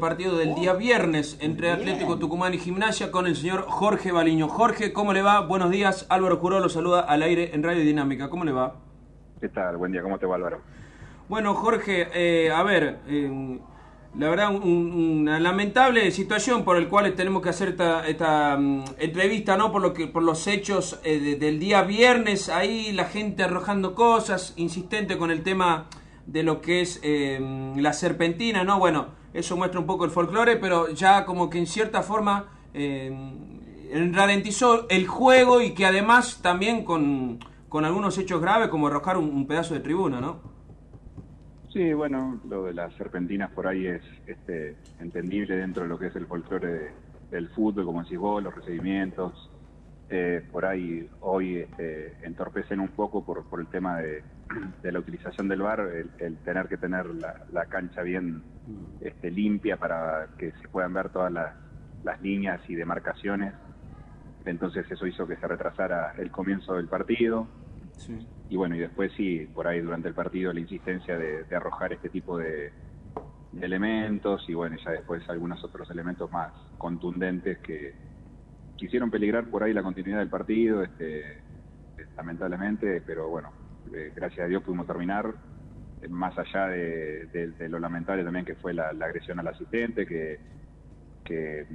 partido del día viernes entre Atlético Tucumán y Gimnasia con el señor Jorge Baliño. Jorge, ¿cómo le va? Buenos días. Álvaro Juró lo saluda al aire en Radio Dinámica. ¿Cómo le va? ¿Qué tal? Buen día. ¿Cómo te va, Álvaro? Bueno, Jorge, eh, a ver, eh, la verdad, un- una lamentable situación por el cual tenemos que hacer esta, esta, mm, entrevista, ¿no? Por, lo que, por los hechos eh, de- del día viernes, ahí la gente arrojando cosas, insistente con el tema de lo que es eh, la serpentina, ¿no? Bueno, eso muestra un poco el folclore, pero ya como que en cierta forma eh, ralentizó el juego y que además también con, con algunos hechos graves como arrojar un, pedazo de tribuna, ¿no? Sí, bueno, lo de las serpentinas por ahí es este, entendible dentro de lo que es el folclore de- del fútbol, como decís vos, los recibimientos. Eh, por ahí hoy este, entorpecen un poco por, por el tema de, de la utilización del bar, el, el tener que tener la, la cancha bien este, limpia para que se puedan ver todas las, las líneas y demarcaciones. Entonces eso hizo que se retrasara el comienzo del partido. Sí. Y bueno, y después sí, por ahí durante el partido la insistencia de, de arrojar este tipo de, de elementos y bueno, ya después algunos otros elementos más contundentes que quisieron peligrar por ahí la continuidad del partido, este, lamentablemente, pero bueno, eh, gracias a Dios pudimos terminar, eh, más allá de, de- de lo lamentable también que fue la, la agresión al asistente, que, que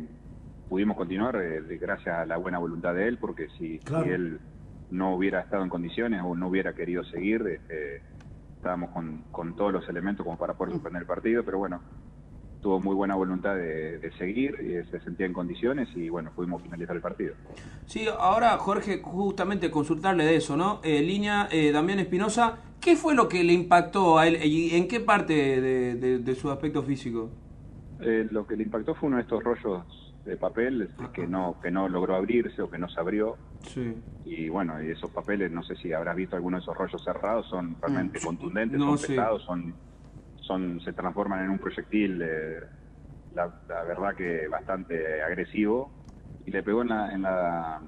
pudimos continuar eh, gracias a la buena voluntad de él, porque si, Claro. si él no hubiera estado en condiciones o no hubiera querido seguir, este, estábamos con, con todos los elementos como para poder suspender el partido, pero bueno, tuvo muy buena voluntad de, de seguir, y se sentía en condiciones y bueno, pudimos finalizar el partido. Sí, ahora Jorge, justamente consultarle de eso, ¿no? Eh, línea eh, Damián Espinosa, ¿qué fue lo que le impactó a él y en qué parte de, de- de su aspecto físico? Eh, lo que le impactó fue uno de estos rollos de papel que no que no logró abrirse o que no se abrió Sí. y bueno y esos papeles no sé si habrás visto alguno de esos rollos cerrados son realmente Mm. contundentes No, son sí. pesados son son se transforman en un proyectil eh, la, la verdad que bastante agresivo y le pegó en la en la,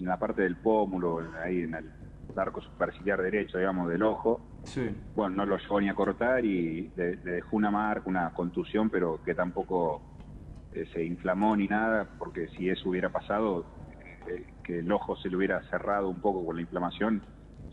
en la parte del pómulo ahí en el arco superciliar derecho digamos del ojo Sí. bueno, no lo llegó ni a cortar y le, le dejó una marca, una contusión, pero que tampoco eh, se inflamó ni nada, porque si eso hubiera pasado, eh, que el ojo se le hubiera cerrado un poco con la inflamación,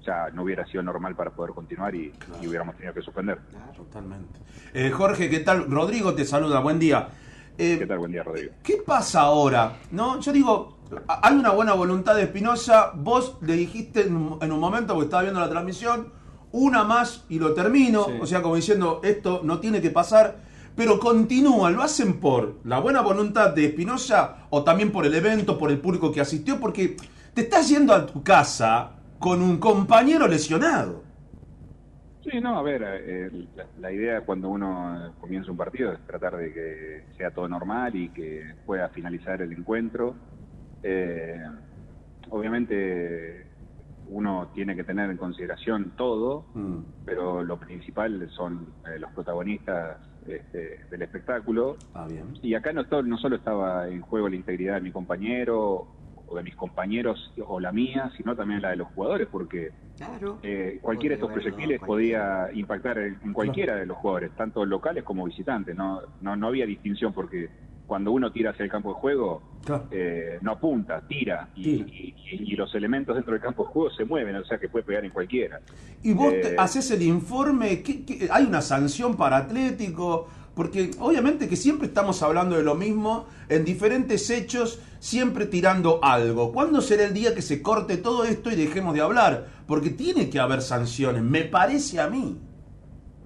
ya no hubiera sido normal para poder continuar y, y hubiéramos tenido que suspender. Totalmente. Eh, Jorge, ¿qué tal? Rodrigo te saluda, buen día. Eh, ¿Qué tal? Buen día, Rodrigo. ¿Qué pasa ahora? ¿No? Yo digo, hay una buena voluntad de Espinosa. Vos le dijiste en un, en un momento, porque estaba viendo la transmisión, una más y lo termino. Sí. O sea, como diciendo, esto no tiene que pasar. Pero continúan, lo hacen por la buena voluntad de Espinosa o también por el evento, por el público que asistió, porque te estás yendo a tu casa con un compañero lesionado. Sí, no, a ver, eh, la, la idea cuando uno comienza un partido es tratar de que sea todo normal y que pueda finalizar el encuentro. Eh, obviamente uno tiene que tener en consideración todo, Mm. pero lo principal son eh, los protagonistas este, del espectáculo. Ah, bien. Y acá no solo estaba en juego la integridad de mi compañero o de mis compañeros o la mía, sino también la de los jugadores, porque Claro. eh, cualquiera de estos proyectiles podía impactar en, cualquiera de los jugadores, tanto locales como visitantes. No, no, no había distinción porque cuando uno tira hacia el campo de juego, Claro. eh, no apunta, tira y, Tira. y- y- y los elementos dentro del campo de juego se mueven, o sea que puede pegar en cualquiera. Y vos Eh, haces el informe, ¿qué- qué- hay una sanción para Atlético? Porque obviamente que siempre estamos hablando de lo mismo, en diferentes hechos, siempre tirando algo. ¿Cuándo será el día que se corte todo esto y dejemos de hablar? Porque tiene que haber sanciones, me parece a mí.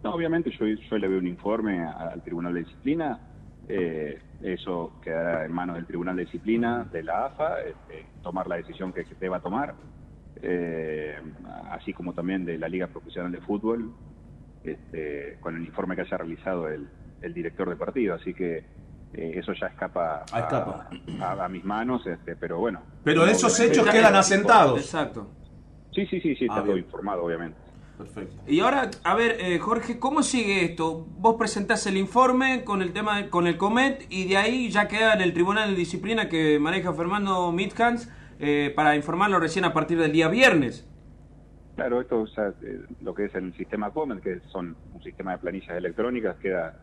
No, obviamente yo, le veo un informe al Tribunal de Disciplina, eh, eso quedará en manos del Tribunal de Disciplina de la AFA, este, tomar la decisión que, que deba tomar, eh, así como también de la Liga Profesional de Fútbol, este, con el informe que haya realizado el, el director de partido, así que eh, eso ya escapa, escapa. A, a- a mis manos, este, pero bueno. Pero esos hechos quedan asentados. Exacto. Sí, sí, sí, sí, está Ah, todo bien. informado, obviamente. Perfecto. Y ahora, a ver, eh, Jorge, ¿cómo sigue esto? Vos presentás el informe con el tema, de- con el COMET y de ahí ya queda en el Tribunal de Disciplina que maneja Fernando Midhans eh, para informarlo recién a partir del día viernes. Claro, esto ya, eh, lo que es el sistema Comet, que son un sistema de planillas electrónicas, queda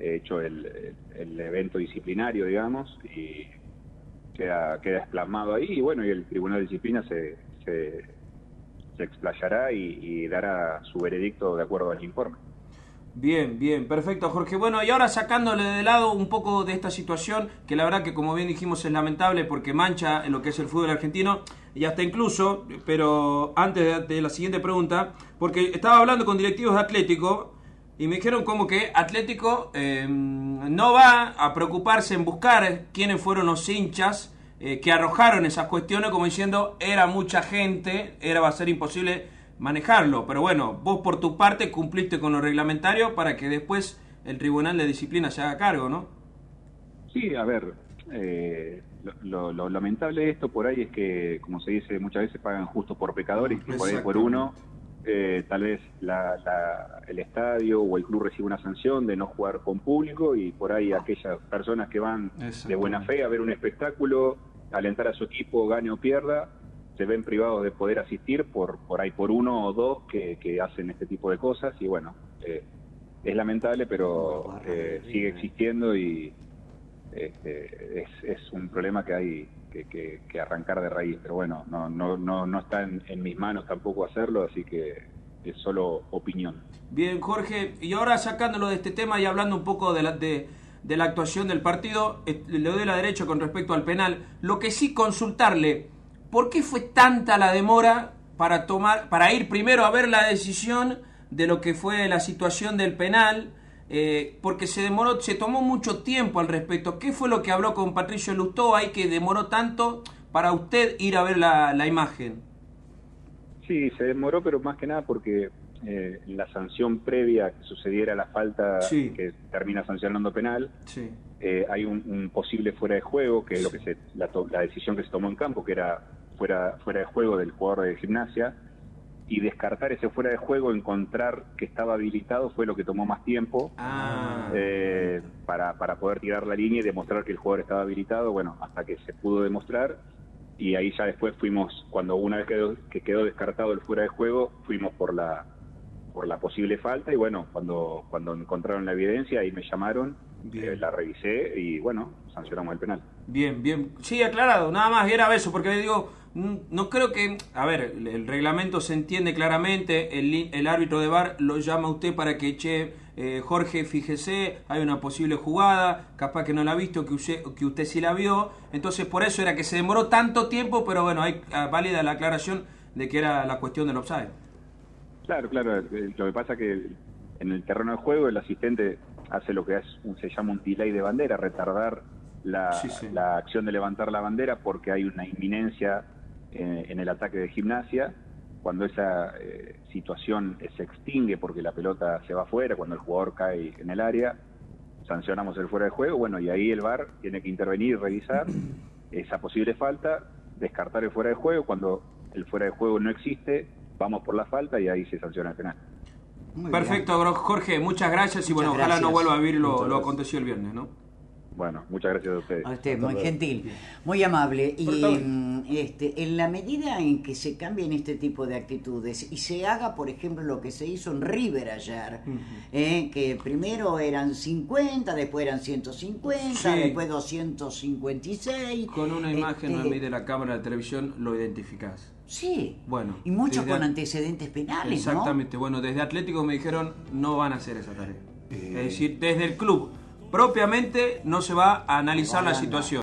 hecho el, el, evento disciplinario, digamos, y queda, queda explasmado ahí, y bueno, y el Tribunal de Disciplina se, se, explayará y, dará su veredicto de acuerdo al informe. Bien, bien, perfecto, Jorge. Bueno, y ahora sacándole de lado un poco de esta situación, que la verdad que como bien dijimos es lamentable porque mancha en lo que es el fútbol argentino, y hasta incluso, pero antes de, la siguiente pregunta, porque estaba hablando con directivos de Atlético y me dijeron como que Atlético em, no va a preocuparse en buscar quiénes fueron los hinchas eh, que arrojaron esas cuestiones, como diciendo, era mucha gente, era va a ser imposible manejarlo. Pero bueno, vos por tu parte cumpliste con lo reglamentario para que después el Tribunal de Disciplina se haga cargo, ¿no? Sí, a ver, eh, lo, lamentable de esto por ahí es que, como se dice muchas veces, pagan justo por pecadores y por ahí por uno eh, tal vez el estadio o el club recibe una sanción de no jugar con público y por ahí aquellas personas que van de buena fe a ver un espectáculo, alentar a su equipo, gane o pierda, se ven privados de poder asistir por, por ahí por uno o dos que, hacen este tipo de cosas y bueno, eh, es lamentable pero eh, sigue existiendo y este, es, es un problema que hay que, arrancar de raíz, pero bueno, no, no, no, no está en, mis manos tampoco hacerlo, así que es solo opinión. Bien, Jorge, y ahora sacándolo de este tema y hablando un poco de la, de, de la actuación del partido, eh, le doy la derecha con respecto al penal. Lo que sí consultarle, ¿por qué fue tanta la demora para tomar, para ir primero a ver la decisión de lo que fue la situación del penal? Eh, porque se demoró, se tomó mucho tiempo al respecto. ¿Qué fue lo que habló con Patricio Lustó ahí que demoró tanto para usted ir a ver la, imagen? Sí, se demoró, pero más que nada porque eh, la sanción previa que sucediera la falta que termina sancionando penal, eh, hay un, posible fuera de juego, que es lo que se, la, la, decisión que se tomó en campo, que era fuera, fuera de juego del jugador de gimnasia, y descartar ese fuera de juego, encontrar que estaba habilitado fue lo que tomó más tiempo ah. eh, para, para poder tirar la línea y demostrar que el jugador estaba habilitado, bueno, hasta que se pudo demostrar. Y ahí ya después fuimos, cuando una vez quedó, que quedó descartado el fuera de juego, fuimos por la por la posible falta. Y bueno, cuando, cuando encontraron la evidencia ahí me llamaron, eh, la revisé y bueno, sancionamos el penal. Bien, bien, sí, aclarado, nada más, era eso, porque digo, no creo que, a ver, el reglamento se entiende claramente, el, el árbitro de bar lo llama a usted para que eche, eh, Jorge, fíjese, hay una posible jugada, capaz que no la ha visto, que usted, que usted sí la vio, entonces por eso era que se demoró tanto tiempo, pero bueno, hay ah, válida la aclaración de que era la cuestión del offside. Claro, claro, eh, lo que pasa que en el terreno de juego el asistente hace lo que es, se llama un delay de bandera, retardar la, la acción de levantar la bandera porque hay una inminencia en, el ataque de gimnasia, cuando esa eh, situación se extingue porque la pelota se va afuera, cuando el jugador cae en el área, sancionamos el fuera de juego, bueno, y ahí el VAR tiene que intervenir y revisar esa posible falta, descartar el fuera de juego, cuando el fuera de juego no existe, vamos por la falta y ahí se sanciona el penal. Perfecto, Jorge, muchas gracias y bueno, ojalá no vuelva a vivir lo, lo acontecido el viernes, ¿no? Bueno, muchas gracias a ustedes. A usted, muy gentil, muy amable. Y mm, este, en la medida en que se cambien este tipo de actitudes y se haga, por ejemplo, lo que se hizo en River ayer, eh, que primero eran 50, después eran 150, después 256. Con una imagen este, de la cámara de televisión lo identificás. Sí. Bueno. Y muchos con antecedentes penales. Exactamente. Bueno, desde Atlético me dijeron no van a hacer esa tarea. Es decir, desde el club propiamente no se va a analizar la situación.